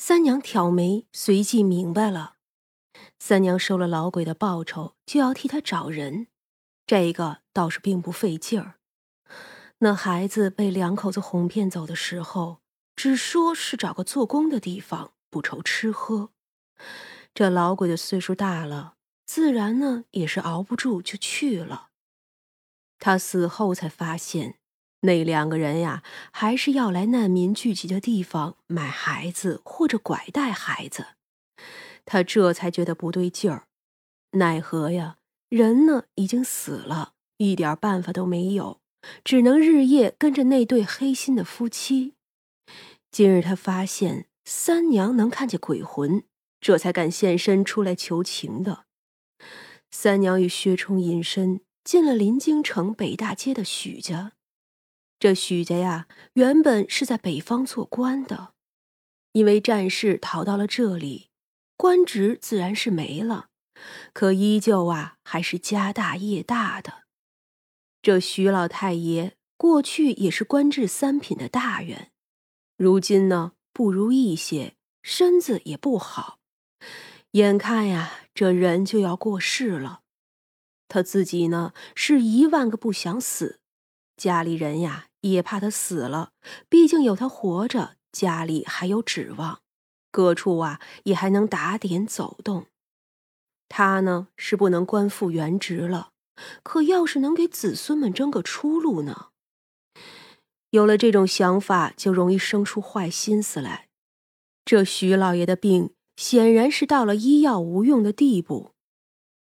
三娘挑眉，随即明白了。三娘收了老鬼的报酬，就要替他找人，这个倒是并不费劲儿。那孩子被两口子哄骗走的时候，只说是找个做工的地方，不愁吃喝。这老鬼的岁数大了，自然呢也是熬不住，就去了。他死后才发现，那两个人呀，还是要来难民聚集的地方买孩子或者拐带孩子。他这才觉得不对劲儿，奈何呀，人呢已经死了，一点办法都没有，只能日夜跟着那对黑心的夫妻。今日他发现三娘能看见鬼魂。这才敢现身出来求情的。三娘与薛冲隐身进了临京城北大街的许家。这许家呀，原本是在北方做官的，因为战事逃到了这里，官职自然是没了，可依旧啊，还是家大业大的。这徐老太爷过去也是官至三品的大员，如今呢，不如意些，身子也不好。眼看呀，这人就要过世了，他自己呢是一万个不想死，家里人呀也怕他死了，毕竟有他活着，家里还有指望，各处啊也还能打点走动。他呢是不能官复原职了，可要是能给子孙们争个出路呢？有了这种想法，就容易生出坏心思来。这徐老爷的病。显然是到了医药无用的地步，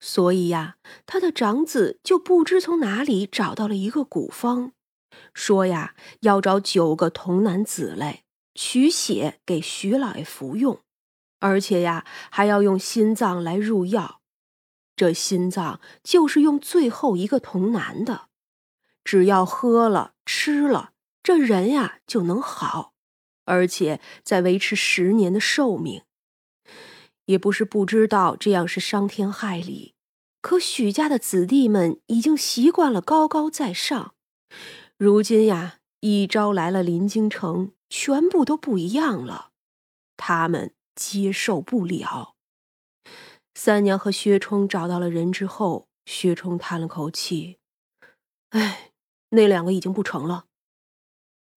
所以呀，他的长子就不知从哪里找到了一个古方，说呀要找九个童男子来取血给徐老爷服用，而且呀还要用心脏来入药，这心脏就是用最后一个童男的，只要喝了吃了，这人呀就能好，而且再维持十年的寿命。也不是不知道这样是伤天害理，可许家的子弟们已经习惯了高高在上，如今呀，一招来了临京城，全部都不一样了，他们接受不了。三娘和薛冲找到了人之后，薛冲叹了口气：“哎，那两个已经不成了。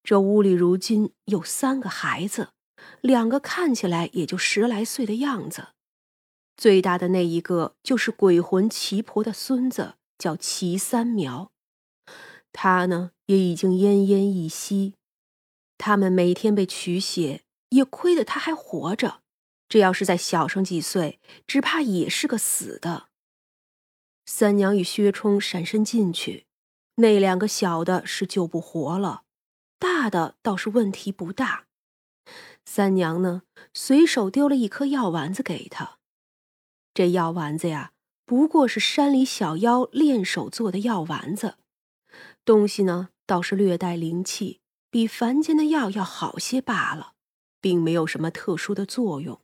这屋里如今有三个孩子。”两个看起来也就十来岁的样子，最大的那一个就是鬼魂齐婆的孙子，叫齐三苗。他呢也已经奄奄一息。他们每天被取血，也亏得他还活着。这要是再小上几岁，只怕也是个死的。三娘与薛冲闪身进去，那两个小的是救不活了，大的倒是问题不大。三娘呢，随手丢了一颗药丸子给他。这药丸子呀，不过是山里小妖练手做的药丸子，东西呢倒是略带灵气，比凡间的药要好些罢了，并没有什么特殊的作用。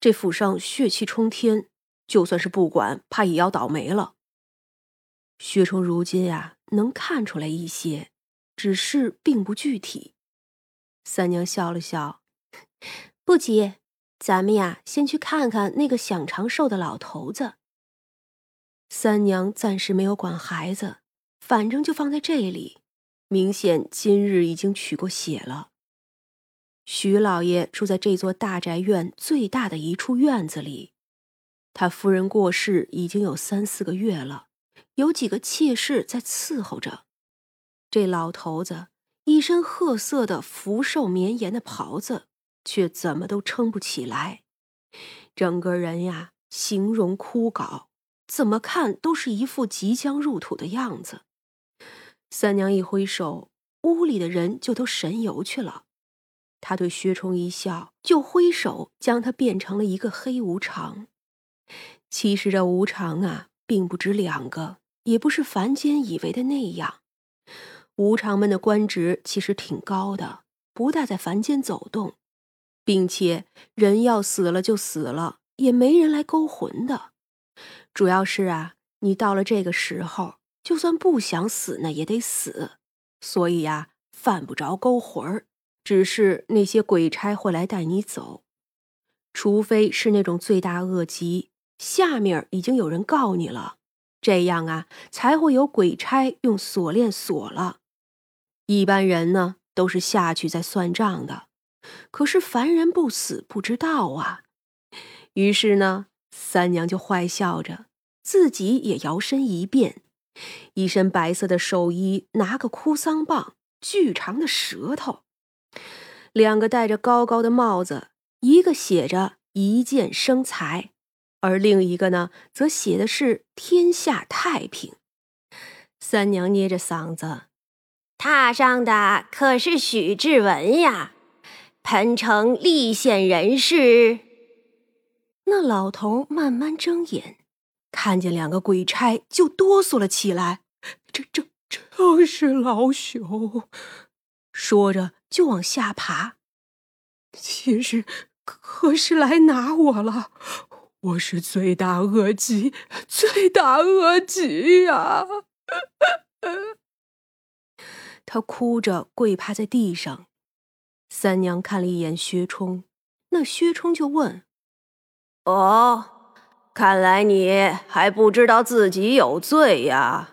这府上血气冲天，就算是不管，怕也要倒霉了。薛冲如今呀，能看出来一些，只是并不具体。三娘笑了笑，不急，咱们呀，先去看看那个想长寿的老头子。三娘暂时没有管孩子，反正就放在这里。明显今日已经取过血了。徐老爷住在这座大宅院最大的一处院子里，他夫人过世已经有三四个月了，有几个妾室在伺候着。这老头子。一身褐色的福寿绵延的袍子，却怎么都撑不起来，整个人呀，形容枯槁，怎么看都是一副即将入土的样子。三娘一挥手，屋里的人就都神游去了。她对薛冲一笑，就挥手将他变成了一个黑无常。其实这无常啊，并不止两个，也不是凡间以为的那样。无常们的官职其实挺高的，不大在凡间走动，并且人要死了就死了，也没人来勾魂的。主要是啊，你到了这个时候，就算不想死呢，也得死，所以呀，犯不着勾魂儿，只是那些鬼差会来带你走，除非是那种罪大恶极，下面已经有人告你了，这样啊才会有鬼差用锁链锁了。一般人呢都是下去再算账的，可是凡人不死不知道啊。于是呢，三娘就坏笑着，自己也摇身一变，一身白色的寿衣，拿个哭丧棒，巨长的舌头。两个戴着高高的帽子，一个写着“一剑生财”，而另一个呢，则写的是“天下太平”。三娘捏着嗓子，踏上的可是许志文呀，彭城历县人士。那老头慢慢睁眼，看见两个鬼差，就哆嗦了起来。这、这、正是老朽。说着。就往下爬，今日可是来拿我了！我是罪大恶极，罪大恶极呀！他哭着跪趴在地上。三娘看了一眼薛冲，那薛冲就问：“哦，看来你还不知道自己有罪呀？”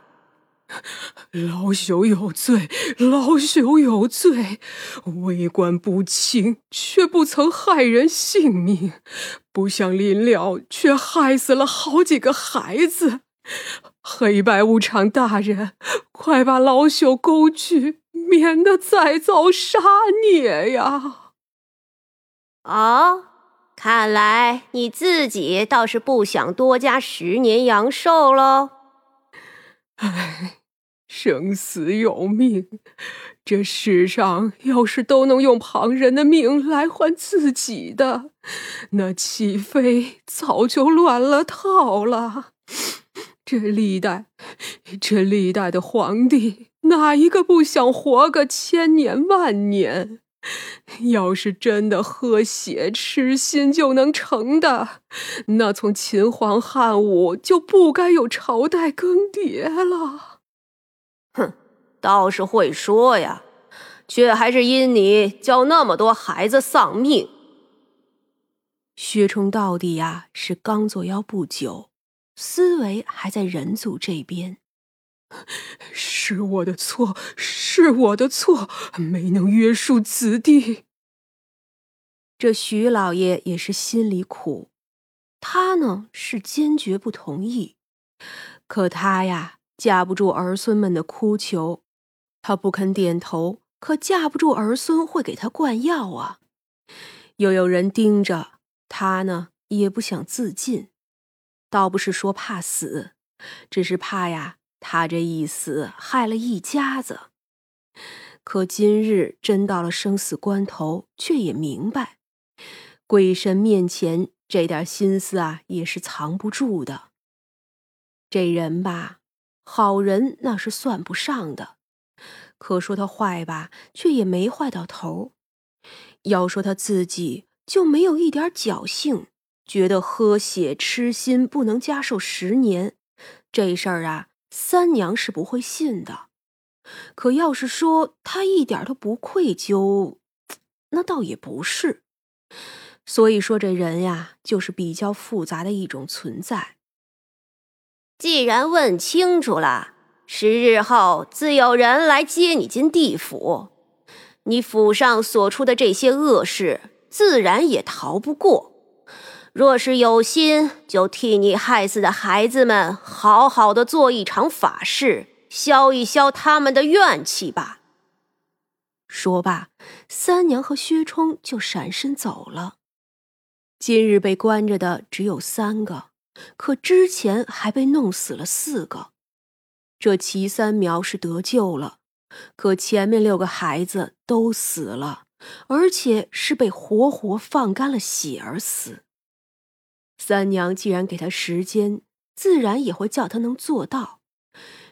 老朽有罪，老朽有罪，为官不清，却不曾害人性命，不想临了，却害死了好几个孩子。黑白无常大人，快把老朽勾去，免得再遭杀孽呀！哦，看来你自己倒是不想多加十年阳寿喽。唉。生死有命，这世上要是都能用旁人的命来换自己的，那岂非早就乱了套了？这历代，这历代的皇帝，哪一个不想活个千年万年？要是真的喝血吃心就能成的，那从秦皇汉武就不该有朝代更迭了。哼，倒是会说呀，却还是因你教那么多孩子丧命。薛冲到底呀是刚作妖不久，思维还在人族这边。是我的错，是我的错，没能约束子弟。这徐老爷也是心里苦，他呢是坚决不同意，可他呀。架不住儿孙们的哭求，他不肯点头，可架不住儿孙会给他灌药啊。又有人盯着他呢，也不想自尽。倒不是说怕死，只是怕呀，他这一死害了一家子。可今日真到了生死关头，却也明白，鬼神面前这点心思啊，也是藏不住的。这人吧。好人那是算不上的，可说他坏吧，却也没坏到头。要说他自己就没有一点侥幸，觉得喝血吃心不能加寿十年，这事儿啊，三娘是不会信的。可要是说她一点都不愧疚，那倒也不是。所以说这人呀，就是比较复杂的一种存在。既然问清楚了，十日后自有人来接你进地府，你府上所出的这些恶事，自然也逃不过。若是有心，就替你害死的孩子们好好的做一场法事，消一消他们的怨气吧。说罢，三娘和薛冲就闪身走了。今日被关着的只有三个。可之前还被弄死了四个，这齐三苗是得救了，可前面六个孩子都死了，而且是被活活放干了血而死。三娘既然给他时间，自然也会叫他能做到。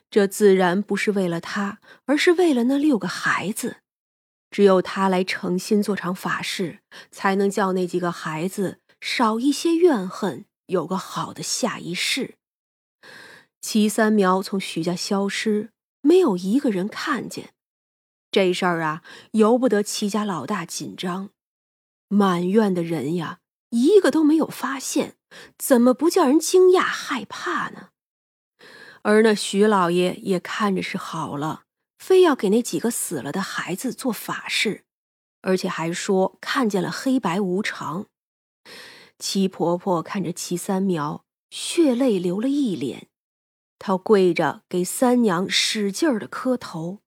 这自然不是为了他，而是为了那六个孩子。只有他来诚心做场法事，才能叫那几个孩子少一些怨恨。有个好的下一世。齐三苗从徐家消失，没有一个人看见。这事儿啊，由不得齐家老大紧张。满院的人呀，一个都没有发现，怎么不叫人惊讶害怕呢？而那徐老爷也看着是好了，非要给那几个死了的孩子做法事，而且还说看见了黑白无常。齐婆婆看着齐三苗，血泪流了一脸，她跪着给三娘使劲儿的磕头。